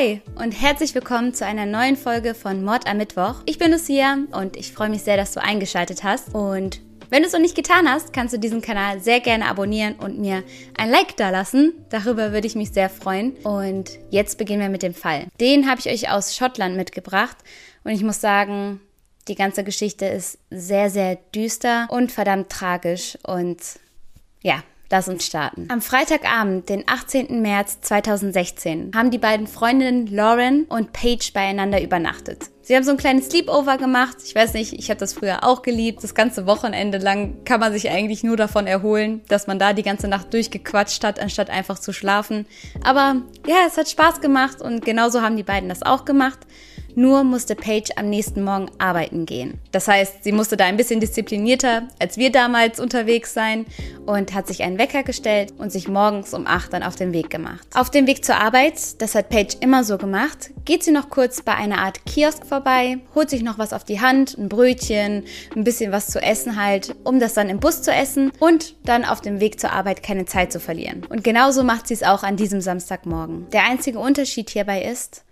Hi und herzlich willkommen zu einer neuen Folge von Mord am Mittwoch. Ich bin Lucia und ich freue mich sehr, dass du eingeschaltet hast. Und wenn du es noch nicht getan hast, kannst du diesen Kanal sehr gerne abonnieren und mir ein Like dalassen. Darüber würde ich mich sehr freuen. Und jetzt beginnen wir mit dem Fall. Den habe ich euch aus Schottland mitgebracht und ich muss sagen, die ganze Geschichte ist sehr, sehr düster und verdammt tragisch und ja, Lass uns starten. Am Freitagabend, den 18. März 2016, haben die beiden Freundinnen Lauren und Paige beieinander übernachtet. Sie haben so ein kleines Sleepover gemacht. Ich weiß nicht, ich habe das früher auch geliebt. Das ganze Wochenende lang kann man sich eigentlich nur davon erholen, dass man da die ganze Nacht durchgequatscht hat, anstatt einfach zu schlafen. Aber ja, es hat Spaß gemacht und genauso haben die beiden das auch gemacht. Nur musste Paige am nächsten Morgen arbeiten gehen. Das heißt, sie musste da ein bisschen disziplinierter als wir damals unterwegs sein und hat sich einen Wecker gestellt und sich morgens um 8 dann auf den Weg gemacht. Auf dem Weg zur Arbeit, das hat Paige immer so gemacht, geht sie noch kurz bei einer Art Kiosk vorbei, holt sich noch was auf die Hand, ein Brötchen, ein bisschen was zu essen halt, um das dann im Bus zu essen und dann auf dem Weg zur Arbeit keine Zeit zu verlieren. Und genauso macht sie es auch an diesem Samstagmorgen. Der einzige Unterschied hierbei ist,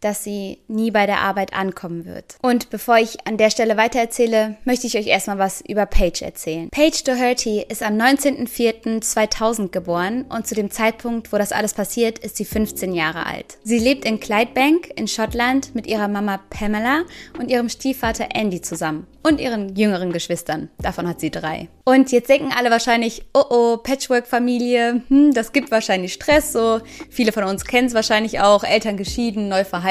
dass sie nie bei der Arbeit ankommen wird. Und bevor ich an der Stelle weitererzähle, möchte ich euch erstmal was über Paige erzählen. Paige Doherty ist am 19.04.2000 geboren und zu dem Zeitpunkt, wo das alles passiert, ist sie 15 Jahre alt. Sie lebt in Clydebank in Schottland mit ihrer Mama Pamela und ihrem Stiefvater Andy zusammen und ihren jüngeren Geschwistern. Davon hat sie drei. Und jetzt denken alle wahrscheinlich, oh oh, Patchwork-Familie, hm, das gibt wahrscheinlich Stress, so. Viele von uns kennen es wahrscheinlich auch, Eltern geschieden, neu verheiratet,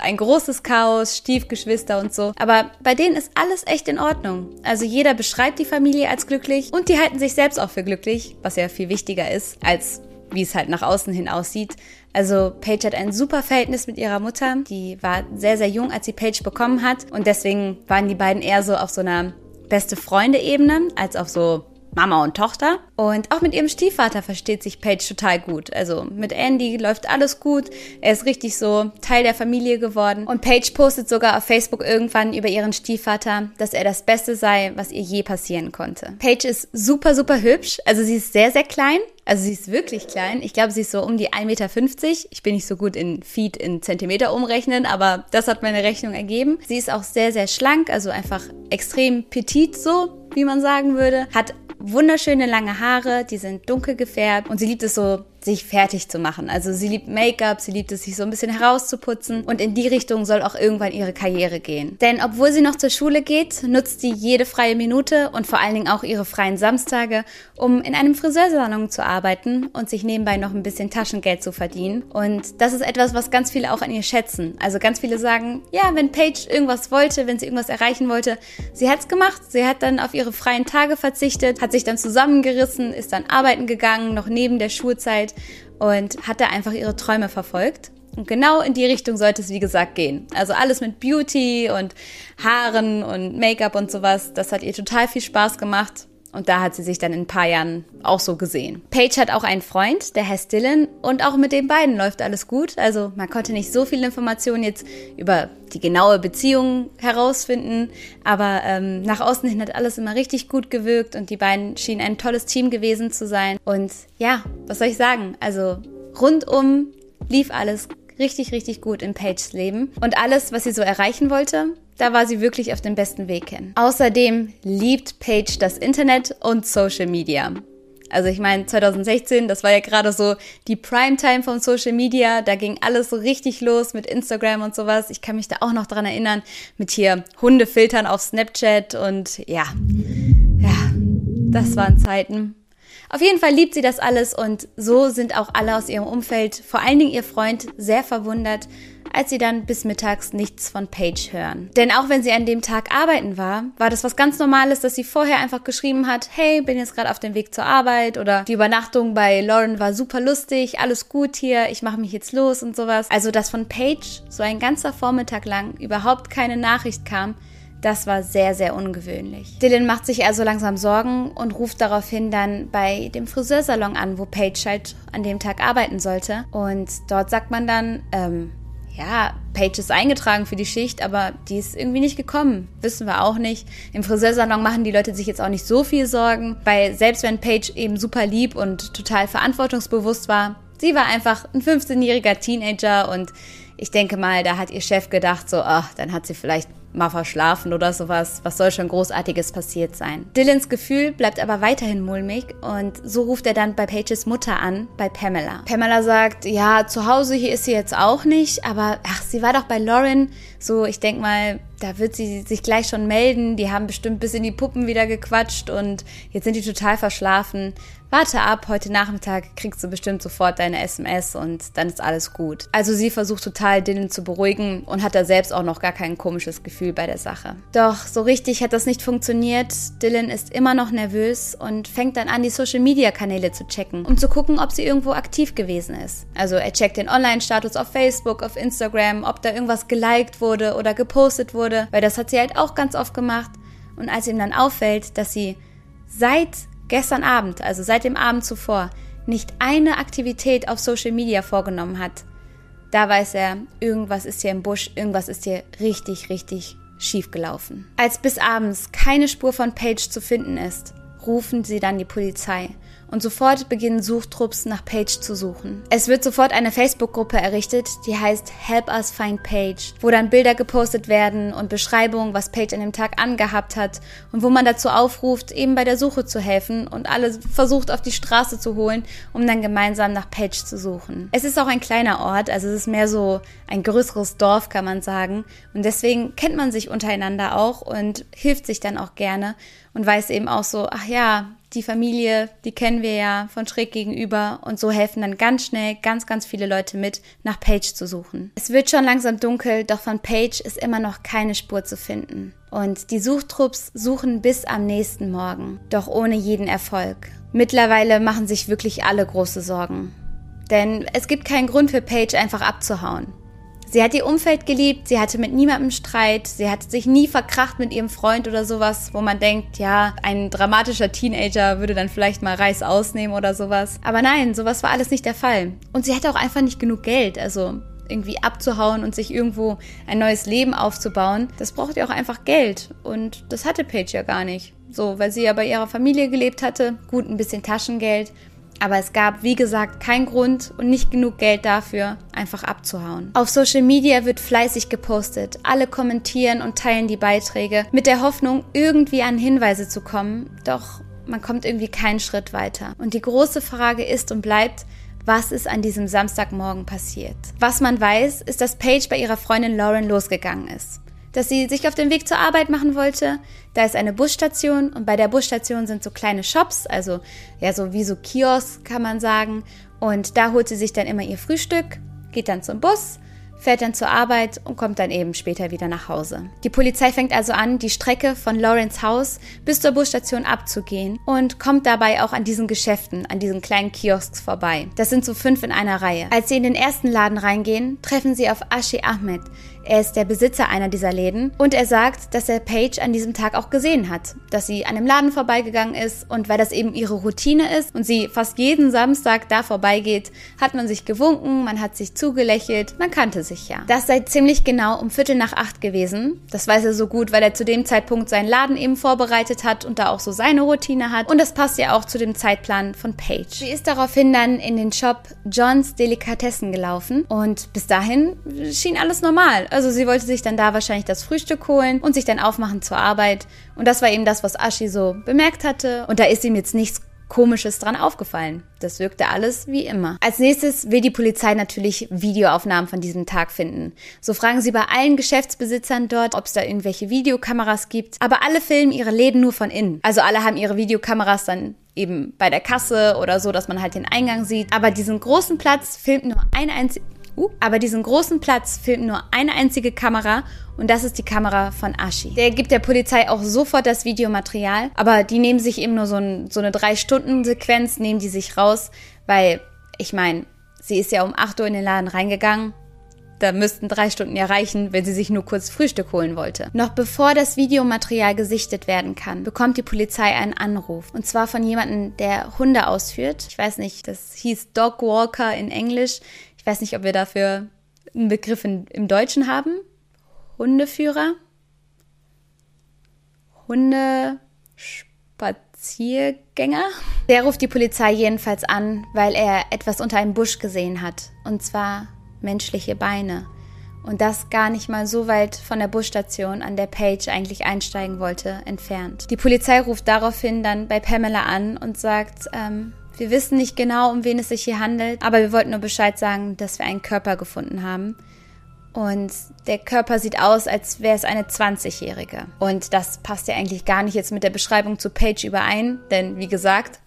ein großes Chaos, Stiefgeschwister und so. Aber bei denen ist alles echt in Ordnung. Also jeder beschreibt die Familie als glücklich und die halten sich selbst auch für glücklich, was ja viel wichtiger ist, als wie es halt nach außen hin aussieht. Also Paige hat ein super Verhältnis mit ihrer Mutter. Die war sehr, sehr jung, als sie Paige bekommen hat. Und deswegen waren die beiden eher so auf so einer beste Freunde-Ebene als auf so Mama und Tochter. Und auch mit ihrem Stiefvater versteht sich Paige total gut. Also mit Andy läuft alles gut. Er ist richtig so Teil der Familie geworden. Und Paige postet sogar auf Facebook irgendwann über ihren Stiefvater, dass er das Beste sei, was ihr je passieren konnte. Paige ist super, super hübsch. Also sie ist sehr, sehr klein. Also sie ist wirklich klein. Ich glaube, sie ist so um die 1,50 Meter. Ich bin nicht so gut in Feet in Zentimeter umrechnen, aber das hat meine Rechnung ergeben. Sie ist auch sehr, sehr schlank, also einfach extrem petit so, wie man sagen würde. Hat wunderschöne lange Haare, die sind dunkel gefärbt und sie liebt es so sich fertig zu machen. Also sie liebt Make-up, sie liebt es, sich so ein bisschen herauszuputzen und in die Richtung soll auch irgendwann ihre Karriere gehen. Denn obwohl sie noch zur Schule geht, nutzt sie jede freie Minute und vor allen Dingen auch ihre freien Samstage, um in einem Friseursalon zu arbeiten und sich nebenbei noch ein bisschen Taschengeld zu verdienen. Und das ist etwas, was ganz viele auch an ihr schätzen. Also ganz viele sagen, ja, wenn Paige irgendwas wollte, wenn sie irgendwas erreichen wollte, sie hat's gemacht. Sie hat dann auf ihre freien Tage verzichtet, hat sich dann zusammengerissen, ist dann arbeiten gegangen, noch neben der Schulzeit und hat da einfach ihre Träume verfolgt. Und genau in die Richtung sollte es, wie gesagt, gehen. Also alles mit Beauty und Haaren und Make-up und sowas. Das hat ihr total viel Spaß gemacht. Und da hat sie sich dann in ein paar Jahren auch so gesehen. Paige hat auch einen Freund, der heißt Dylan, und auch mit den beiden läuft alles gut. Also man konnte nicht so viele Informationen jetzt über die genaue Beziehung herausfinden, aber ähm, nach außen hin hat alles immer richtig gut gewirkt und die beiden schienen ein tolles Team gewesen zu sein. Und ja, was soll ich sagen? Also rundum lief alles richtig, richtig gut in Paiges Leben. Und alles, was sie so erreichen wollte, da war sie wirklich auf dem besten Weg hin. Außerdem liebt Paige das Internet und Social Media. Also ich meine, 2016, das war ja gerade so die Primetime von Social Media. Da ging alles so richtig los mit Instagram und sowas. Ich kann mich da auch noch dran erinnern, mit hier Hundefiltern auf Snapchat und ja, ja, das waren Zeiten. Auf jeden Fall liebt sie das alles und so sind auch alle aus ihrem Umfeld, vor allen Dingen ihr Freund, sehr verwundert, als sie dann bis mittags nichts von Paige hören. Denn auch wenn sie an dem Tag arbeiten war, war das was ganz Normales, dass sie vorher einfach geschrieben hat, hey, bin jetzt gerade auf dem Weg zur Arbeit oder die Übernachtung bei Lauren war super lustig, alles gut hier, ich mache mich jetzt los und sowas. Also, dass von Paige so ein ganzer Vormittag lang überhaupt keine Nachricht kam, das war sehr, sehr ungewöhnlich. Dylan macht sich also langsam Sorgen und ruft daraufhin dann bei dem Friseursalon an, wo Paige halt an dem Tag arbeiten sollte. Und dort sagt man dann, ähm, ja, Paige ist eingetragen für die Schicht, aber die ist irgendwie nicht gekommen. Wissen wir auch nicht. Im Friseursalon machen die Leute sich jetzt auch nicht so viel Sorgen, weil selbst wenn Paige eben super lieb und total verantwortungsbewusst war, sie war einfach ein 15-jähriger Teenager und ich denke mal, da hat ihr Chef gedacht, so, ach, dann hat sie vielleicht mal verschlafen oder sowas. Was soll schon Großartiges passiert sein? Dylans Gefühl bleibt aber weiterhin mulmig und so ruft er dann bei Pages Mutter an, bei Pamela. Pamela sagt, ja, zu Hause hier ist sie jetzt auch nicht, aber ach, sie war doch bei Lauren. So, ich denke mal, da wird sie sich gleich schon melden. Die haben bestimmt bis in die Puppen wieder gequatscht und jetzt sind die total verschlafen warte ab, heute Nachmittag kriegst du bestimmt sofort deine SMS und dann ist alles gut. Also sie versucht total Dylan zu beruhigen und hat da selbst auch noch gar kein komisches Gefühl bei der Sache. Doch so richtig hat das nicht funktioniert. Dylan ist immer noch nervös und fängt dann an, die Social-Media-Kanäle zu checken, um zu gucken, ob sie irgendwo aktiv gewesen ist. Also er checkt den Online-Status auf Facebook, auf Instagram, ob da irgendwas geliked wurde oder gepostet wurde, weil das hat sie halt auch ganz oft gemacht. Und als ihm dann auffällt, dass sie seit gestern Abend, also seit dem Abend zuvor, nicht eine Aktivität auf Social Media vorgenommen hat, da weiß er, irgendwas ist hier im Busch, irgendwas ist hier richtig, richtig schief gelaufen. Als bis abends keine Spur von Paige zu finden ist, rufen sie dann die Polizei und sofort beginnen Suchtrupps nach Paige zu suchen. Es wird sofort eine Facebook-Gruppe errichtet, die heißt Help Us Find Paige, wo dann Bilder gepostet werden und Beschreibungen, was Paige an dem Tag angehabt hat und wo man dazu aufruft, eben bei der Suche zu helfen und alle versucht auf die Straße zu holen, um dann gemeinsam nach Paige zu suchen. Es ist auch ein kleiner Ort, also es ist mehr so ein größeres Dorf, kann man sagen. Und deswegen kennt man sich untereinander auch und hilft sich dann auch gerne und weiß eben auch so, ach ja, die Familie, die kennen wir ja von schräg gegenüber und so helfen dann ganz schnell ganz, ganz viele Leute mit, nach Paige zu suchen. Es wird schon langsam dunkel, doch von Paige ist immer noch keine Spur zu finden. Und die Suchtrupps suchen bis am nächsten Morgen, doch ohne jeden Erfolg. Mittlerweile machen sich wirklich alle große Sorgen. Denn es gibt keinen Grund für Paige einfach abzuhauen. Sie hat ihr Umfeld geliebt, sie hatte mit niemandem Streit, sie hat sich nie verkracht mit ihrem Freund oder sowas, wo man denkt, ja, ein dramatischer Teenager würde dann vielleicht mal Reis ausnehmen oder sowas. Aber nein, sowas war alles nicht der Fall. Und sie hatte auch einfach nicht genug Geld, also irgendwie abzuhauen und sich irgendwo ein neues Leben aufzubauen, das braucht ja auch einfach Geld. Und das hatte Paige ja gar nicht. So, weil sie ja bei ihrer Familie gelebt hatte, gut ein bisschen Taschengeld aber es gab, wie gesagt, keinen Grund und nicht genug Geld dafür, einfach abzuhauen. Auf Social Media wird fleißig gepostet. Alle kommentieren und teilen die Beiträge mit der Hoffnung, irgendwie an Hinweise zu kommen. Doch man kommt irgendwie keinen Schritt weiter. Und die große Frage ist und bleibt, was ist an diesem Samstagmorgen passiert? Was man weiß, ist, dass Paige bei ihrer Freundin Lauren losgegangen ist dass sie sich auf den Weg zur Arbeit machen wollte. Da ist eine Busstation und bei der Busstation sind so kleine Shops, also ja, so wie so Kiosks kann man sagen. Und da holt sie sich dann immer ihr Frühstück, geht dann zum Bus, fährt dann zur Arbeit und kommt dann eben später wieder nach Hause. Die Polizei fängt also an, die Strecke von Lawrence Haus bis zur Busstation abzugehen und kommt dabei auch an diesen Geschäften, an diesen kleinen Kiosks vorbei. Das sind so fünf in einer Reihe. Als sie in den ersten Laden reingehen, treffen sie auf Ashi Ahmed, er ist der Besitzer einer dieser Läden und er sagt, dass er Paige an diesem Tag auch gesehen hat, dass sie an dem Laden vorbeigegangen ist und weil das eben ihre Routine ist und sie fast jeden Samstag da vorbeigeht, hat man sich gewunken, man hat sich zugelächelt, man kannte sich ja. Das sei ziemlich genau um Viertel nach acht gewesen. Das weiß er so gut, weil er zu dem Zeitpunkt seinen Laden eben vorbereitet hat und da auch so seine Routine hat und das passt ja auch zu dem Zeitplan von Paige. Sie ist daraufhin dann in den Shop Johns Delikatessen gelaufen und bis dahin schien alles normal. Also sie wollte sich dann da wahrscheinlich das Frühstück holen und sich dann aufmachen zur Arbeit. Und das war eben das, was Ashi so bemerkt hatte. Und da ist ihm jetzt nichts Komisches dran aufgefallen. Das wirkte alles wie immer. Als nächstes will die Polizei natürlich Videoaufnahmen von diesem Tag finden. So fragen sie bei allen Geschäftsbesitzern dort, ob es da irgendwelche Videokameras gibt. Aber alle filmen ihre Läden nur von innen. Also alle haben ihre Videokameras dann eben bei der Kasse oder so, dass man halt den Eingang sieht. Aber diesen großen Platz filmt nur eine einzige Uh, aber diesen großen Platz filmt nur eine einzige Kamera und das ist die Kamera von Ashi. Der gibt der Polizei auch sofort das Videomaterial, aber die nehmen sich eben nur so, ein, so eine Drei-Stunden-Sequenz, nehmen die sich raus, weil ich meine, sie ist ja um 8 Uhr in den Laden reingegangen. Da müssten drei Stunden ja reichen, wenn sie sich nur kurz Frühstück holen wollte. Noch bevor das Videomaterial gesichtet werden kann, bekommt die Polizei einen Anruf. Und zwar von jemandem, der Hunde ausführt. Ich weiß nicht, das hieß Dog Walker in Englisch. Ich weiß nicht, ob wir dafür einen Begriff in, im Deutschen haben. Hundeführer. Hundespaziergänger. Der ruft die Polizei jedenfalls an, weil er etwas unter einem Busch gesehen hat. Und zwar menschliche Beine. und das gar nicht mal so weit von der Busstation, an der Paige eigentlich einsteigen wollte, entfernt. Die Polizei ruft daraufhin dann bei Pamela an und sagt, ähm, wir wissen nicht genau, um wen es sich hier handelt, aber wir wollten nur Bescheid sagen, dass wir einen Körper gefunden haben. Und der Körper sieht aus, als wäre es eine 20-Jährige. Und das passt ja eigentlich gar nicht jetzt mit der Beschreibung zu Paige überein, denn wie gesagt,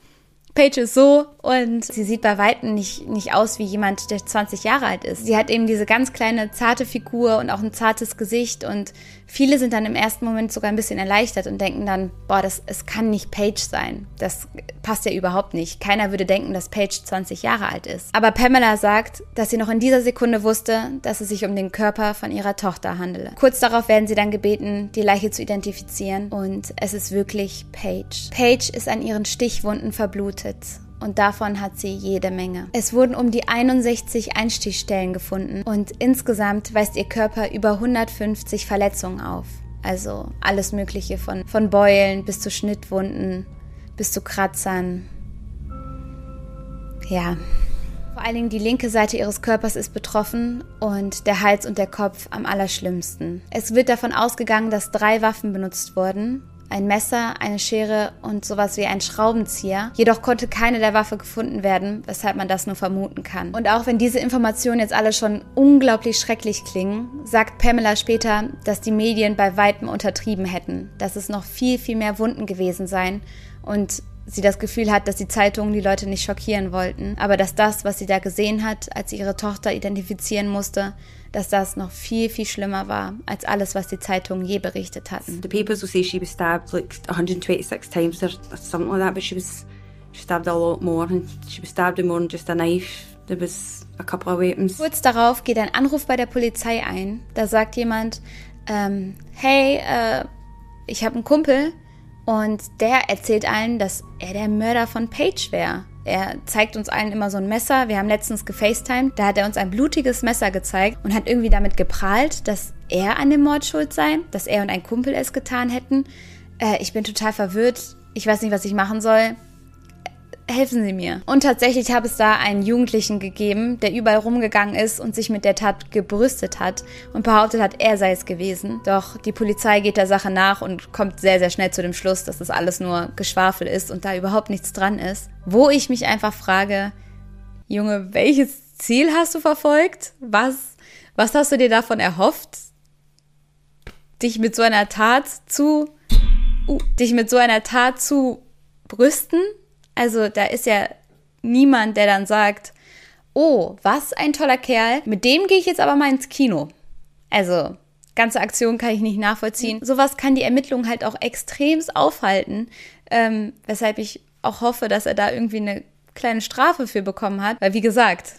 Paige ist so und sie sieht bei Weitem nicht, nicht aus wie jemand, der 20 Jahre alt ist. Sie hat eben diese ganz kleine, zarte Figur und auch ein zartes Gesicht und viele sind dann im ersten Moment sogar ein bisschen erleichtert und denken dann, boah, das, es kann nicht Paige sein. Das passt ja überhaupt nicht. Keiner würde denken, dass Paige 20 Jahre alt ist. Aber Pamela sagt, dass sie noch in dieser Sekunde wusste, dass es sich um den Körper von ihrer Tochter handele. Kurz darauf werden sie dann gebeten, die Leiche zu identifizieren und es ist wirklich Paige. Paige ist an ihren Stichwunden verblutet getötet und davon hat sie jede Menge. Es wurden um die 61 Einstichstellen gefunden und insgesamt weist ihr Körper über 150 Verletzungen auf. Also alles Mögliche von, von Beulen bis zu Schnittwunden, bis zu Kratzern. Ja. Vor allen Dingen die linke Seite ihres Körpers ist betroffen und der Hals und der Kopf am allerschlimmsten. Es wird davon ausgegangen, dass drei Waffen benutzt wurden ein Messer, eine Schere und sowas wie ein Schraubenzieher. Jedoch konnte keine der Waffe gefunden werden, weshalb man das nur vermuten kann. Und auch wenn diese Informationen jetzt alle schon unglaublich schrecklich klingen, sagt Pamela später, dass die Medien bei weitem untertrieben hätten, dass es noch viel, viel mehr Wunden gewesen seien und sie das Gefühl hat, dass die Zeitungen die Leute nicht schockieren wollten, aber dass das, was sie da gesehen hat, als sie ihre Tochter identifizieren musste, dass das noch viel, viel schlimmer war als alles, was die Zeitungen je berichtet hatten. The papers will say she was stabbed like 126 times or something like that, but she was stabbed a lot more and she was stabbed with more than just a knife. There was a couple of weapons. Kurz darauf geht ein Anruf bei der Polizei ein. Da sagt jemand, ähm, hey, äh, ich habe einen Kumpel und der erzählt allen, dass er der Mörder von Paige wäre. Er zeigt uns allen immer so ein Messer. Wir haben letztens gefacetimed. Da hat er uns ein blutiges Messer gezeigt und hat irgendwie damit geprahlt, dass er an dem Mord schuld sei, dass er und ein Kumpel es getan hätten. Äh, ich bin total verwirrt. Ich weiß nicht, was ich machen soll helfen Sie mir. Und tatsächlich habe es da einen Jugendlichen gegeben, der überall rumgegangen ist und sich mit der Tat gebrüstet hat und behauptet hat, er sei es gewesen. Doch die Polizei geht der Sache nach und kommt sehr, sehr schnell zu dem Schluss, dass das alles nur Geschwafel ist und da überhaupt nichts dran ist. Wo ich mich einfach frage, Junge, welches Ziel hast du verfolgt? Was, was hast du dir davon erhofft? Dich mit so einer Tat zu, uh, dich mit so einer Tat zu brüsten? Also da ist ja niemand, der dann sagt, oh, was ein toller Kerl, mit dem gehe ich jetzt aber mal ins Kino. Also ganze Aktion kann ich nicht nachvollziehen. Sowas kann die Ermittlung halt auch extremst aufhalten, ähm, weshalb ich auch hoffe, dass er da irgendwie eine kleine Strafe für bekommen hat. Weil wie gesagt,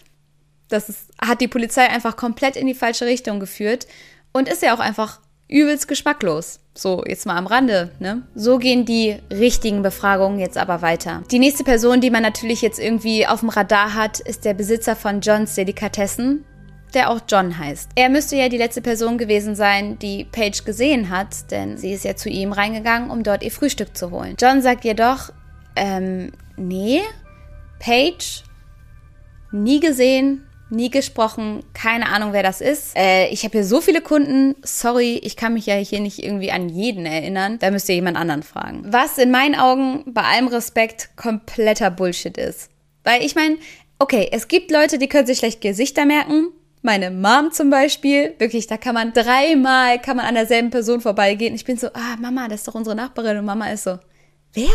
das ist, hat die Polizei einfach komplett in die falsche Richtung geführt und ist ja auch einfach übelst geschmacklos. So, jetzt mal am Rande, ne? So gehen die richtigen Befragungen jetzt aber weiter. Die nächste Person, die man natürlich jetzt irgendwie auf dem Radar hat, ist der Besitzer von Johns Delikatessen, der auch John heißt. Er müsste ja die letzte Person gewesen sein, die Paige gesehen hat, denn sie ist ja zu ihm reingegangen, um dort ihr Frühstück zu holen. John sagt jedoch, ähm, nee, Paige, nie gesehen, nie gesprochen, keine Ahnung, wer das ist. Äh, ich habe hier so viele Kunden, sorry, ich kann mich ja hier nicht irgendwie an jeden erinnern. Da müsst ihr jemand anderen fragen. Was in meinen Augen bei allem Respekt kompletter Bullshit ist. Weil ich meine, okay, es gibt Leute, die können sich schlecht Gesichter merken. Meine Mom zum Beispiel, wirklich, da kann man dreimal, kann man an derselben Person vorbeigehen. Ich bin so, ah, Mama, das ist doch unsere Nachbarin. Und Mama ist so, wer?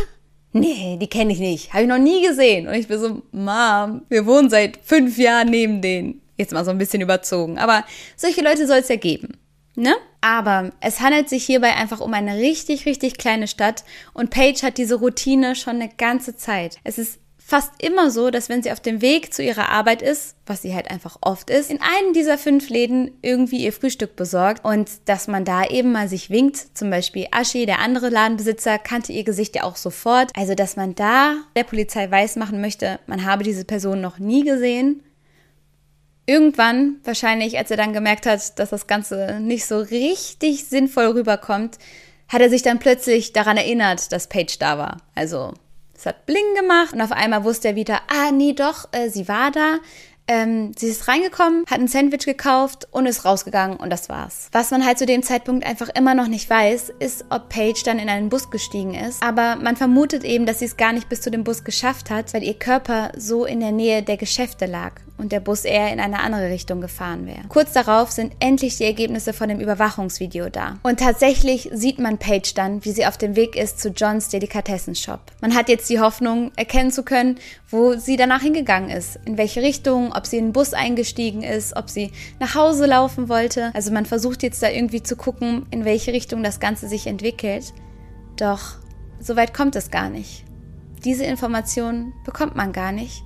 Nee, die kenne ich nicht, habe ich noch nie gesehen. Und ich bin so, Mom, wir wohnen seit fünf Jahren neben denen. Jetzt mal so ein bisschen überzogen. Aber solche Leute soll es ja geben. Ne? Aber es handelt sich hierbei einfach um eine richtig, richtig kleine Stadt und Paige hat diese Routine schon eine ganze Zeit. Es ist fast immer so, dass wenn sie auf dem Weg zu ihrer Arbeit ist, was sie halt einfach oft ist, in einem dieser fünf Läden irgendwie ihr Frühstück besorgt und dass man da eben mal sich winkt. Zum Beispiel Aschi, der andere Ladenbesitzer, kannte ihr Gesicht ja auch sofort. Also, dass man da der Polizei weismachen möchte, man habe diese Person noch nie gesehen. Irgendwann, wahrscheinlich, als er dann gemerkt hat, dass das Ganze nicht so richtig sinnvoll rüberkommt, hat er sich dann plötzlich daran erinnert, dass Paige da war. Also es hat Bling gemacht und auf einmal wusste er wieder, ah, nee, doch, äh, sie war da. Ähm, sie ist reingekommen, hat ein Sandwich gekauft und ist rausgegangen und das war's. Was man halt zu dem Zeitpunkt einfach immer noch nicht weiß, ist, ob Paige dann in einen Bus gestiegen ist. Aber man vermutet eben, dass sie es gar nicht bis zu dem Bus geschafft hat, weil ihr Körper so in der Nähe der Geschäfte lag und der Bus eher in eine andere Richtung gefahren wäre. Kurz darauf sind endlich die Ergebnisse von dem Überwachungsvideo da. Und tatsächlich sieht man Paige dann, wie sie auf dem Weg ist zu Johns Delikatessenshop. Man hat jetzt die Hoffnung, erkennen zu können, wo sie danach hingegangen ist, in welche Richtung, ob sie in den Bus eingestiegen ist, ob sie nach Hause laufen wollte. Also man versucht jetzt da irgendwie zu gucken, in welche Richtung das Ganze sich entwickelt. Doch so weit kommt es gar nicht. Diese Information bekommt man gar nicht,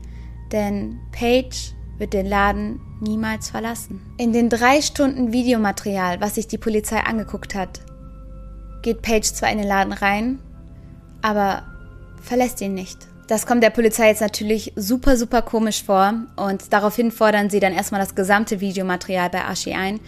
denn Paige wird den Laden niemals verlassen. In den drei Stunden Videomaterial, was sich die Polizei angeguckt hat, geht Paige zwar in den Laden rein, aber verlässt ihn nicht. Das kommt der Polizei jetzt natürlich super, super komisch vor und daraufhin fordern sie dann erstmal das gesamte Videomaterial bei Ashi ein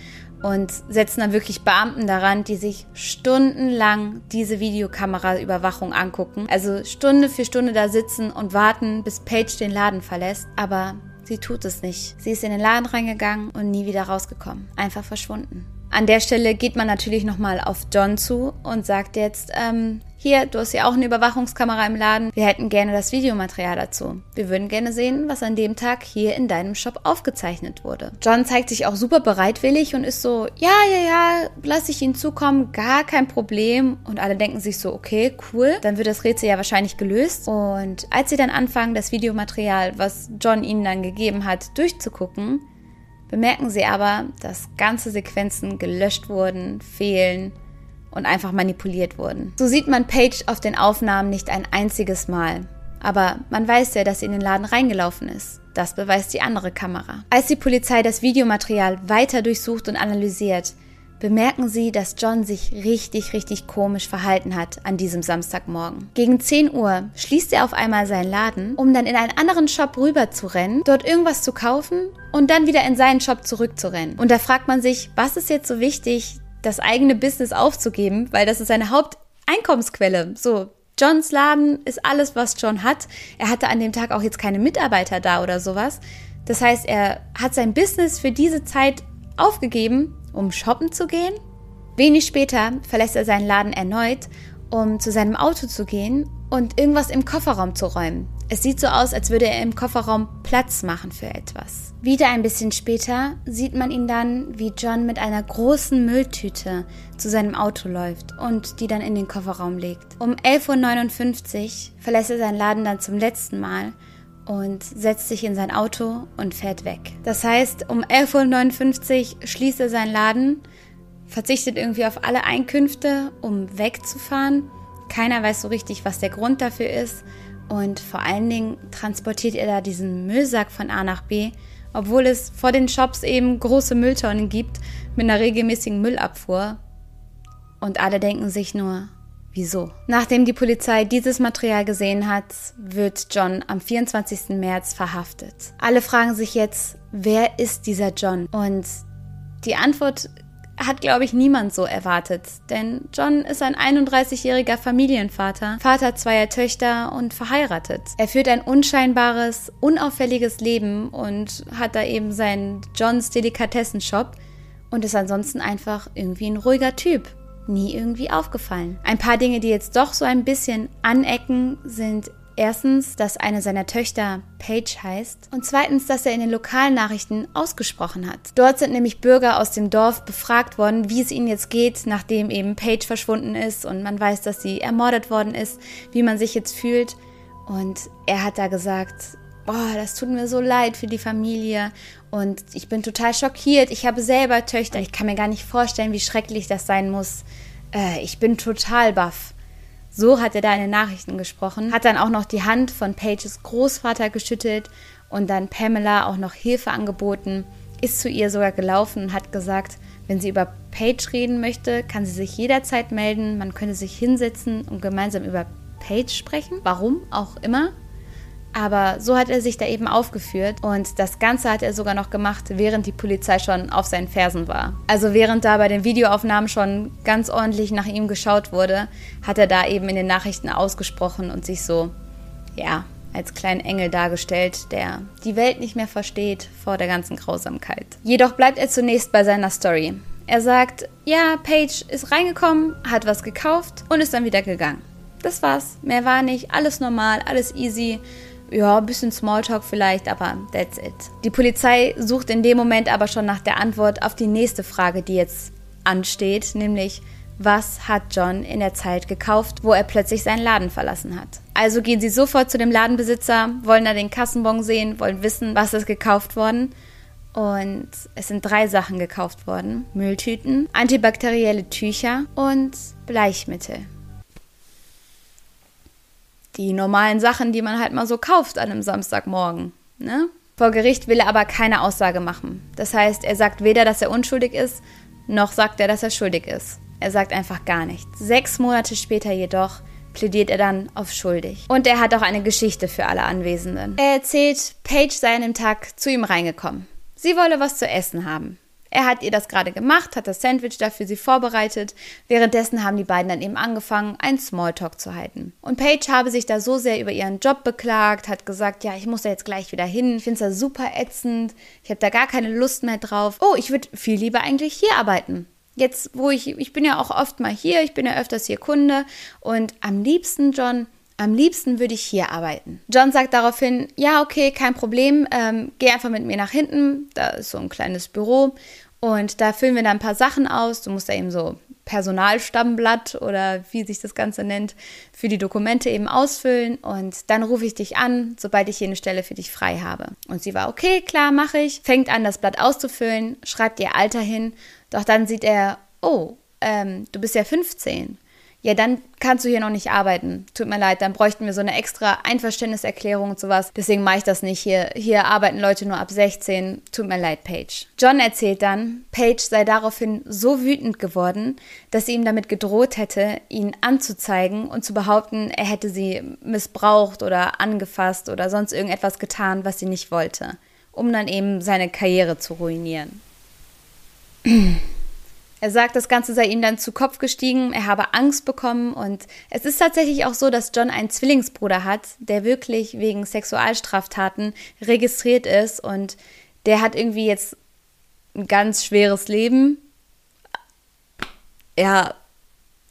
und setzen dann wirklich Beamten daran, die sich stundenlang diese Videokameraüberwachung angucken. Also Stunde für Stunde da sitzen und warten, bis Paige den Laden verlässt. Aber Sie tut es nicht. Sie ist in den Laden reingegangen und nie wieder rausgekommen. Einfach verschwunden. An der Stelle geht man natürlich nochmal auf John zu und sagt jetzt, ähm, hier, du hast ja auch eine Überwachungskamera im Laden. Wir hätten gerne das Videomaterial dazu. Wir würden gerne sehen, was an dem Tag hier in deinem Shop aufgezeichnet wurde. John zeigt sich auch super bereitwillig und ist so, ja, ja, ja, lass ich ihn zukommen, gar kein Problem. Und alle denken sich so, okay, cool. Dann wird das Rätsel ja wahrscheinlich gelöst. Und als sie dann anfangen, das Videomaterial, was John ihnen dann gegeben hat, durchzugucken, bemerken sie aber, dass ganze Sequenzen gelöscht wurden, fehlen und einfach manipuliert wurden. So sieht man Paige auf den Aufnahmen nicht ein einziges Mal. Aber man weiß ja, dass sie in den Laden reingelaufen ist. Das beweist die andere Kamera. Als die Polizei das Videomaterial weiter durchsucht und analysiert, bemerken sie, dass John sich richtig, richtig komisch verhalten hat an diesem Samstagmorgen. Gegen 10 Uhr schließt er auf einmal seinen Laden, um dann in einen anderen Shop rüber zu rennen, dort irgendwas zu kaufen und dann wieder in seinen Shop zurückzurennen. Und da fragt man sich, was ist jetzt so wichtig, das eigene Business aufzugeben, weil das ist seine Haupteinkommensquelle. So, Johns Laden ist alles, was John hat. Er hatte an dem Tag auch jetzt keine Mitarbeiter da oder sowas. Das heißt, er hat sein Business für diese Zeit aufgegeben, um shoppen zu gehen. Wenig später verlässt er seinen Laden erneut, um zu seinem Auto zu gehen und irgendwas im Kofferraum zu räumen. Es sieht so aus, als würde er im Kofferraum Platz machen für etwas. Wieder ein bisschen später sieht man ihn dann, wie John mit einer großen Mülltüte zu seinem Auto läuft und die dann in den Kofferraum legt. Um 11.59 Uhr verlässt er seinen Laden dann zum letzten Mal und setzt sich in sein Auto und fährt weg. Das heißt, um 11.59 Uhr schließt er seinen Laden, verzichtet irgendwie auf alle Einkünfte, um wegzufahren. Keiner weiß so richtig, was der Grund dafür ist. Und vor allen Dingen transportiert er da diesen Müllsack von A nach B, obwohl es vor den Shops eben große Mülltonnen gibt mit einer regelmäßigen Müllabfuhr. Und alle denken sich nur, wieso? Nachdem die Polizei dieses Material gesehen hat, wird John am 24. März verhaftet. Alle fragen sich jetzt, wer ist dieser John? Und die Antwort hat, glaube ich, niemand so erwartet. Denn John ist ein 31-jähriger Familienvater, Vater zweier Töchter und verheiratet. Er führt ein unscheinbares, unauffälliges Leben und hat da eben seinen Johns Delikatessenshop und ist ansonsten einfach irgendwie ein ruhiger Typ. Nie irgendwie aufgefallen. Ein paar Dinge, die jetzt doch so ein bisschen anecken, sind Erstens, dass eine seiner Töchter Paige heißt und zweitens, dass er in den Lokalnachrichten ausgesprochen hat. Dort sind nämlich Bürger aus dem Dorf befragt worden, wie es ihnen jetzt geht, nachdem eben Paige verschwunden ist und man weiß, dass sie ermordet worden ist, wie man sich jetzt fühlt. Und er hat da gesagt, boah, das tut mir so leid für die Familie und ich bin total schockiert. Ich habe selber Töchter. Ich kann mir gar nicht vorstellen, wie schrecklich das sein muss. Äh, ich bin total baff. So hat er da in den Nachrichten gesprochen, hat dann auch noch die Hand von Pages Großvater geschüttelt und dann Pamela auch noch Hilfe angeboten, ist zu ihr sogar gelaufen und hat gesagt, wenn sie über Paige reden möchte, kann sie sich jederzeit melden. Man könnte sich hinsetzen und gemeinsam über Paige sprechen. Warum auch immer. Aber so hat er sich da eben aufgeführt und das Ganze hat er sogar noch gemacht, während die Polizei schon auf seinen Fersen war. Also während da bei den Videoaufnahmen schon ganz ordentlich nach ihm geschaut wurde, hat er da eben in den Nachrichten ausgesprochen und sich so, ja, als kleinen Engel dargestellt, der die Welt nicht mehr versteht vor der ganzen Grausamkeit. Jedoch bleibt er zunächst bei seiner Story. Er sagt, ja, Paige ist reingekommen, hat was gekauft und ist dann wieder gegangen. Das war's. Mehr war nicht. Alles normal, alles easy. Ja, ein bisschen Smalltalk vielleicht, aber that's it. Die Polizei sucht in dem Moment aber schon nach der Antwort auf die nächste Frage, die jetzt ansteht, nämlich was hat John in der Zeit gekauft, wo er plötzlich seinen Laden verlassen hat. Also gehen sie sofort zu dem Ladenbesitzer, wollen da den Kassenbon sehen, wollen wissen, was ist gekauft worden. Und es sind drei Sachen gekauft worden. Mülltüten, antibakterielle Tücher und Bleichmittel. Die normalen Sachen, die man halt mal so kauft an einem Samstagmorgen. Ne? Vor Gericht will er aber keine Aussage machen. Das heißt, er sagt weder, dass er unschuldig ist, noch sagt er, dass er schuldig ist. Er sagt einfach gar nichts. Sechs Monate später jedoch plädiert er dann auf schuldig. Und er hat auch eine Geschichte für alle Anwesenden. Er erzählt, Paige sei an dem Tag zu ihm reingekommen. Sie wolle was zu essen haben. Er hat ihr das gerade gemacht, hat das Sandwich dafür sie vorbereitet. Währenddessen haben die beiden dann eben angefangen, einen Smalltalk zu halten. Und Paige habe sich da so sehr über ihren Job beklagt, hat gesagt, ja, ich muss da jetzt gleich wieder hin. Ich finde es da super ätzend. Ich habe da gar keine Lust mehr drauf. Oh, ich würde viel lieber eigentlich hier arbeiten. Jetzt, wo ich, ich bin ja auch oft mal hier, ich bin ja öfters hier Kunde und am liebsten, John, am liebsten würde ich hier arbeiten. John sagt daraufhin, ja, okay, kein Problem, ähm, geh einfach mit mir nach hinten, da ist so ein kleines Büro und da füllen wir dann ein paar Sachen aus. Du musst da eben so Personalstammblatt oder wie sich das Ganze nennt, für die Dokumente eben ausfüllen und dann rufe ich dich an, sobald ich hier eine Stelle für dich frei habe. Und sie war, okay, klar, mache ich, fängt an, das Blatt auszufüllen, schreibt ihr Alter hin, doch dann sieht er, oh, ähm, du bist ja 15 ja, dann kannst du hier noch nicht arbeiten. Tut mir leid, dann bräuchten wir so eine extra Einverständniserklärung und sowas. Deswegen mache ich das nicht hier. Hier arbeiten Leute nur ab 16. Tut mir leid, Paige. John erzählt dann, Paige sei daraufhin so wütend geworden, dass sie ihm damit gedroht hätte, ihn anzuzeigen und zu behaupten, er hätte sie missbraucht oder angefasst oder sonst irgendetwas getan, was sie nicht wollte, um dann eben seine Karriere zu ruinieren. Er sagt, das Ganze sei ihm dann zu Kopf gestiegen, er habe Angst bekommen und es ist tatsächlich auch so, dass John einen Zwillingsbruder hat, der wirklich wegen Sexualstraftaten registriert ist und der hat irgendwie jetzt ein ganz schweres Leben. Ja,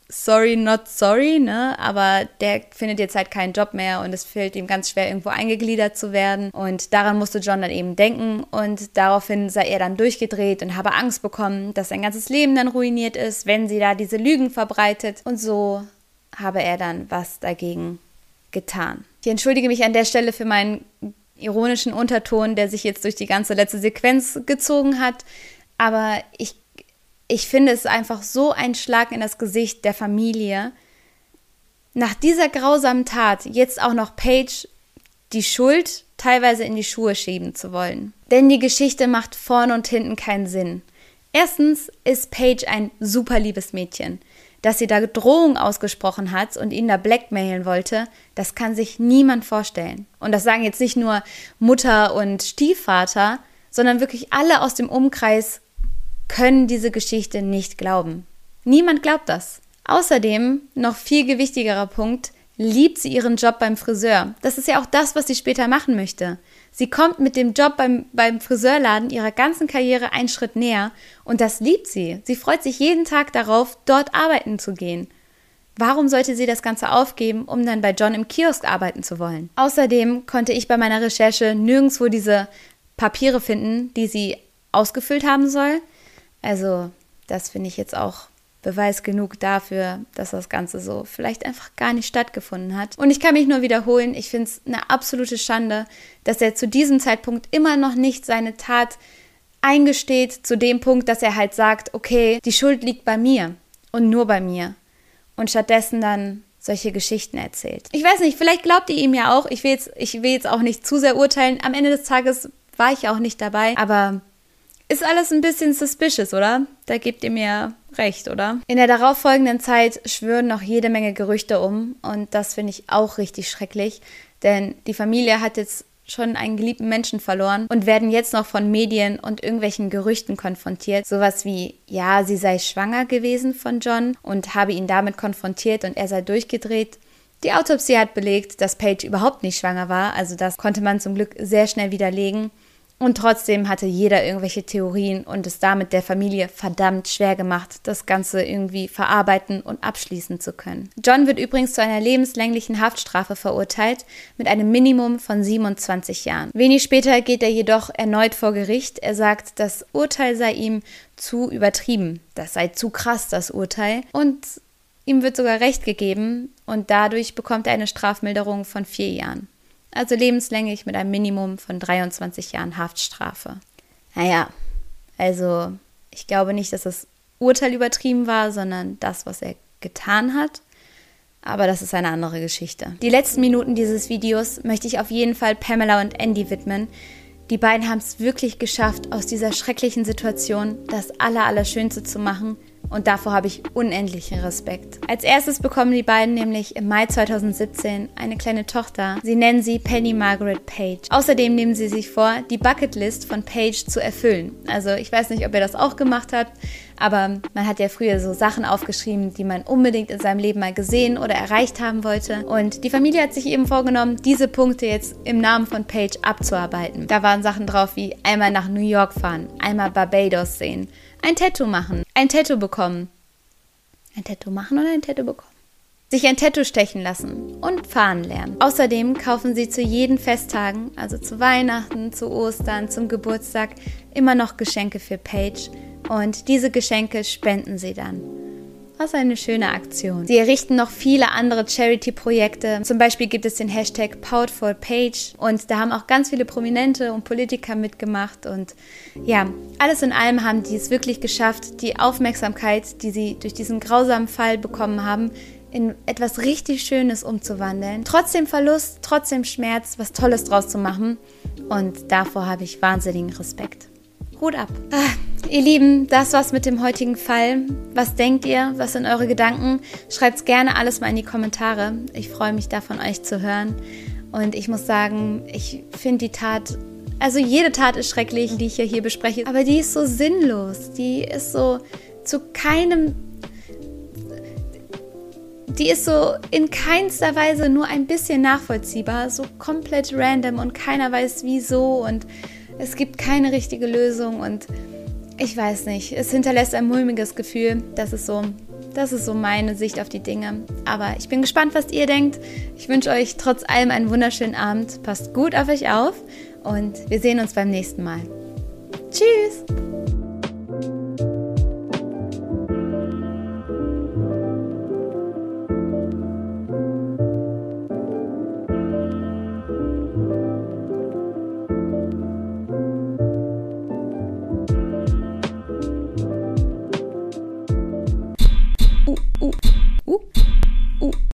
sorry, not sorry, ne? Aber der findet jetzt halt keinen Job mehr und es fällt ihm ganz schwer, irgendwo eingegliedert zu werden. Und daran musste John dann eben denken und daraufhin sei er dann durchgedreht und habe Angst bekommen, dass sein ganzes Leben dann ruiniert ist, wenn sie da diese Lügen verbreitet. Und so habe er dann was dagegen getan. Ich entschuldige mich an der Stelle für meinen ironischen Unterton, der sich jetzt durch die ganze letzte Sequenz gezogen hat. Aber ich ich finde es einfach so ein Schlag in das Gesicht der Familie. Nach dieser grausamen Tat jetzt auch noch Paige die Schuld teilweise in die Schuhe schieben zu wollen. Denn die Geschichte macht vorn und hinten keinen Sinn. Erstens ist Paige ein super liebes Mädchen. Dass sie da Drohung ausgesprochen hat und ihn da blackmailen wollte, das kann sich niemand vorstellen. Und das sagen jetzt nicht nur Mutter und Stiefvater, sondern wirklich alle aus dem Umkreis können diese Geschichte nicht glauben. Niemand glaubt das. Außerdem, noch viel gewichtigerer Punkt, liebt sie ihren Job beim Friseur. Das ist ja auch das, was sie später machen möchte. Sie kommt mit dem Job beim, beim Friseurladen ihrer ganzen Karriere einen Schritt näher und das liebt sie. Sie freut sich jeden Tag darauf, dort arbeiten zu gehen. Warum sollte sie das Ganze aufgeben, um dann bei John im Kiosk arbeiten zu wollen? Außerdem konnte ich bei meiner Recherche nirgendwo diese Papiere finden, die sie ausgefüllt haben soll. Also, das finde ich jetzt auch Beweis genug dafür, dass das Ganze so vielleicht einfach gar nicht stattgefunden hat. Und ich kann mich nur wiederholen, ich finde es eine absolute Schande, dass er zu diesem Zeitpunkt immer noch nicht seine Tat eingesteht, zu dem Punkt, dass er halt sagt, okay, die Schuld liegt bei mir und nur bei mir. Und stattdessen dann solche Geschichten erzählt. Ich weiß nicht, vielleicht glaubt ihr ihm ja auch. Ich will jetzt, ich will jetzt auch nicht zu sehr urteilen. Am Ende des Tages war ich auch nicht dabei. Aber ist alles ein bisschen suspicious, oder? Da gebt ihr mir recht, oder? In der darauffolgenden Zeit schwören noch jede Menge Gerüchte um und das finde ich auch richtig schrecklich, denn die Familie hat jetzt schon einen geliebten Menschen verloren und werden jetzt noch von Medien und irgendwelchen Gerüchten konfrontiert. Sowas wie, ja, sie sei schwanger gewesen von John und habe ihn damit konfrontiert und er sei durchgedreht. Die Autopsie hat belegt, dass Paige überhaupt nicht schwanger war, also das konnte man zum Glück sehr schnell widerlegen. Und trotzdem hatte jeder irgendwelche Theorien und es damit der Familie verdammt schwer gemacht, das Ganze irgendwie verarbeiten und abschließen zu können. John wird übrigens zu einer lebenslänglichen Haftstrafe verurteilt mit einem Minimum von 27 Jahren. Wenig später geht er jedoch erneut vor Gericht. Er sagt, das Urteil sei ihm zu übertrieben. Das sei zu krass, das Urteil. Und ihm wird sogar Recht gegeben und dadurch bekommt er eine Strafmilderung von vier Jahren also lebenslänglich mit einem Minimum von 23 Jahren Haftstrafe. Naja, also ich glaube nicht, dass das Urteil übertrieben war, sondern das, was er getan hat. Aber das ist eine andere Geschichte. Die letzten Minuten dieses Videos möchte ich auf jeden Fall Pamela und Andy widmen. Die beiden haben es wirklich geschafft, aus dieser schrecklichen Situation das Allerallerschönste zu machen und davor habe ich unendlichen Respekt. Als erstes bekommen die beiden nämlich im Mai 2017 eine kleine Tochter. Sie nennen sie Penny Margaret Page. Außerdem nehmen sie sich vor, die Bucketlist von Page zu erfüllen. Also ich weiß nicht, ob ihr das auch gemacht habt, aber man hat ja früher so Sachen aufgeschrieben, die man unbedingt in seinem Leben mal gesehen oder erreicht haben wollte. Und die Familie hat sich eben vorgenommen, diese Punkte jetzt im Namen von Page abzuarbeiten. Da waren Sachen drauf wie einmal nach New York fahren, einmal Barbados sehen ein Tattoo machen, ein Tattoo bekommen. Ein Tattoo machen oder ein Tattoo bekommen? Sich ein Tattoo stechen lassen und fahren lernen. Außerdem kaufen sie zu jeden Festtagen, also zu Weihnachten, zu Ostern, zum Geburtstag, immer noch Geschenke für Paige und diese Geschenke spenden sie dann. Was eine schöne Aktion. Sie errichten noch viele andere Charity-Projekte. Zum Beispiel gibt es den Hashtag Powered und da haben auch ganz viele Prominente und Politiker mitgemacht. Und ja, alles in allem haben die es wirklich geschafft, die Aufmerksamkeit, die sie durch diesen grausamen Fall bekommen haben, in etwas richtig Schönes umzuwandeln. Trotzdem Verlust, trotzdem Schmerz, was Tolles draus zu machen. Und davor habe ich wahnsinnigen Respekt. Hut ab. Ah, ihr Lieben, das war's mit dem heutigen Fall. Was denkt ihr? Was sind eure Gedanken? Schreibt's gerne alles mal in die Kommentare. Ich freue mich da von euch zu hören. Und ich muss sagen, ich finde die Tat, also jede Tat ist schrecklich, die ich ja hier bespreche, aber die ist so sinnlos. Die ist so zu keinem die ist so in keinster Weise nur ein bisschen nachvollziehbar, so komplett random und keiner weiß wieso und es gibt keine richtige Lösung und ich weiß nicht, es hinterlässt ein mulmiges Gefühl. Das ist so, das ist so meine Sicht auf die Dinge. Aber ich bin gespannt, was ihr denkt. Ich wünsche euch trotz allem einen wunderschönen Abend. Passt gut auf euch auf und wir sehen uns beim nächsten Mal. Tschüss!